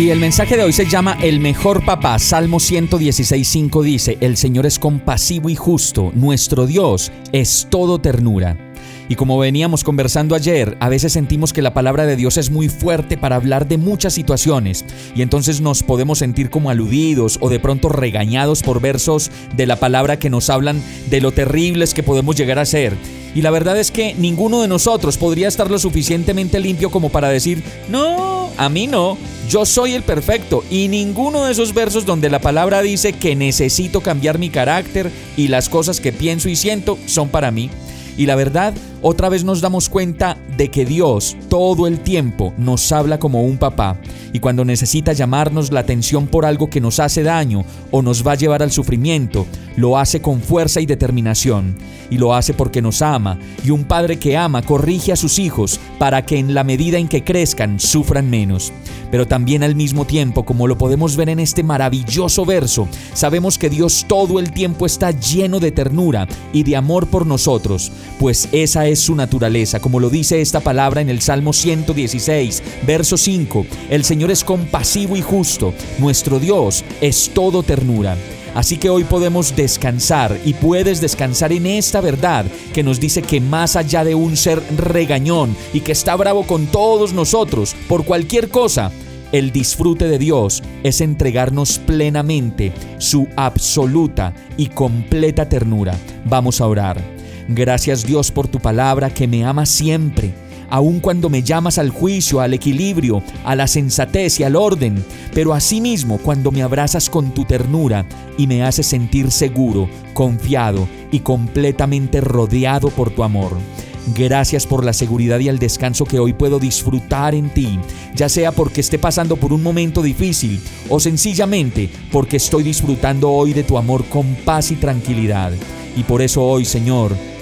Y el mensaje de hoy se llama El mejor papá. Salmo 116.5 dice, El Señor es compasivo y justo, nuestro Dios es todo ternura. Y como veníamos conversando ayer, a veces sentimos que la palabra de Dios es muy fuerte para hablar de muchas situaciones y entonces nos podemos sentir como aludidos o de pronto regañados por versos de la palabra que nos hablan de lo terribles que podemos llegar a ser. Y la verdad es que ninguno de nosotros podría estar lo suficientemente limpio como para decir, no, a mí no, yo soy el perfecto. Y ninguno de esos versos donde la palabra dice que necesito cambiar mi carácter y las cosas que pienso y siento son para mí. Y la verdad, otra vez nos damos cuenta de que Dios todo el tiempo nos habla como un papá. Y cuando necesita llamarnos la atención por algo que nos hace daño o nos va a llevar al sufrimiento, lo hace con fuerza y determinación. Y lo hace porque nos ama. Y un padre que ama corrige a sus hijos para que en la medida en que crezcan sufran menos. Pero también al mismo tiempo, como lo podemos ver en este maravilloso verso, sabemos que Dios todo el tiempo está lleno de ternura y de amor por nosotros, pues esa es su naturaleza, como lo dice esta palabra en el Salmo 116, verso 5. El Señor es compasivo y justo, nuestro Dios es todo ternura. Así que hoy podemos descansar y puedes descansar en esta verdad que nos dice que más allá de un ser regañón y que está bravo con todos nosotros por cualquier cosa, el disfrute de Dios es entregarnos plenamente su absoluta y completa ternura. Vamos a orar. Gracias Dios por tu palabra que me ama siempre aun cuando me llamas al juicio, al equilibrio, a la sensatez y al orden, pero asimismo cuando me abrazas con tu ternura y me haces sentir seguro, confiado y completamente rodeado por tu amor. Gracias por la seguridad y el descanso que hoy puedo disfrutar en ti, ya sea porque esté pasando por un momento difícil o sencillamente porque estoy disfrutando hoy de tu amor con paz y tranquilidad. Y por eso hoy, Señor,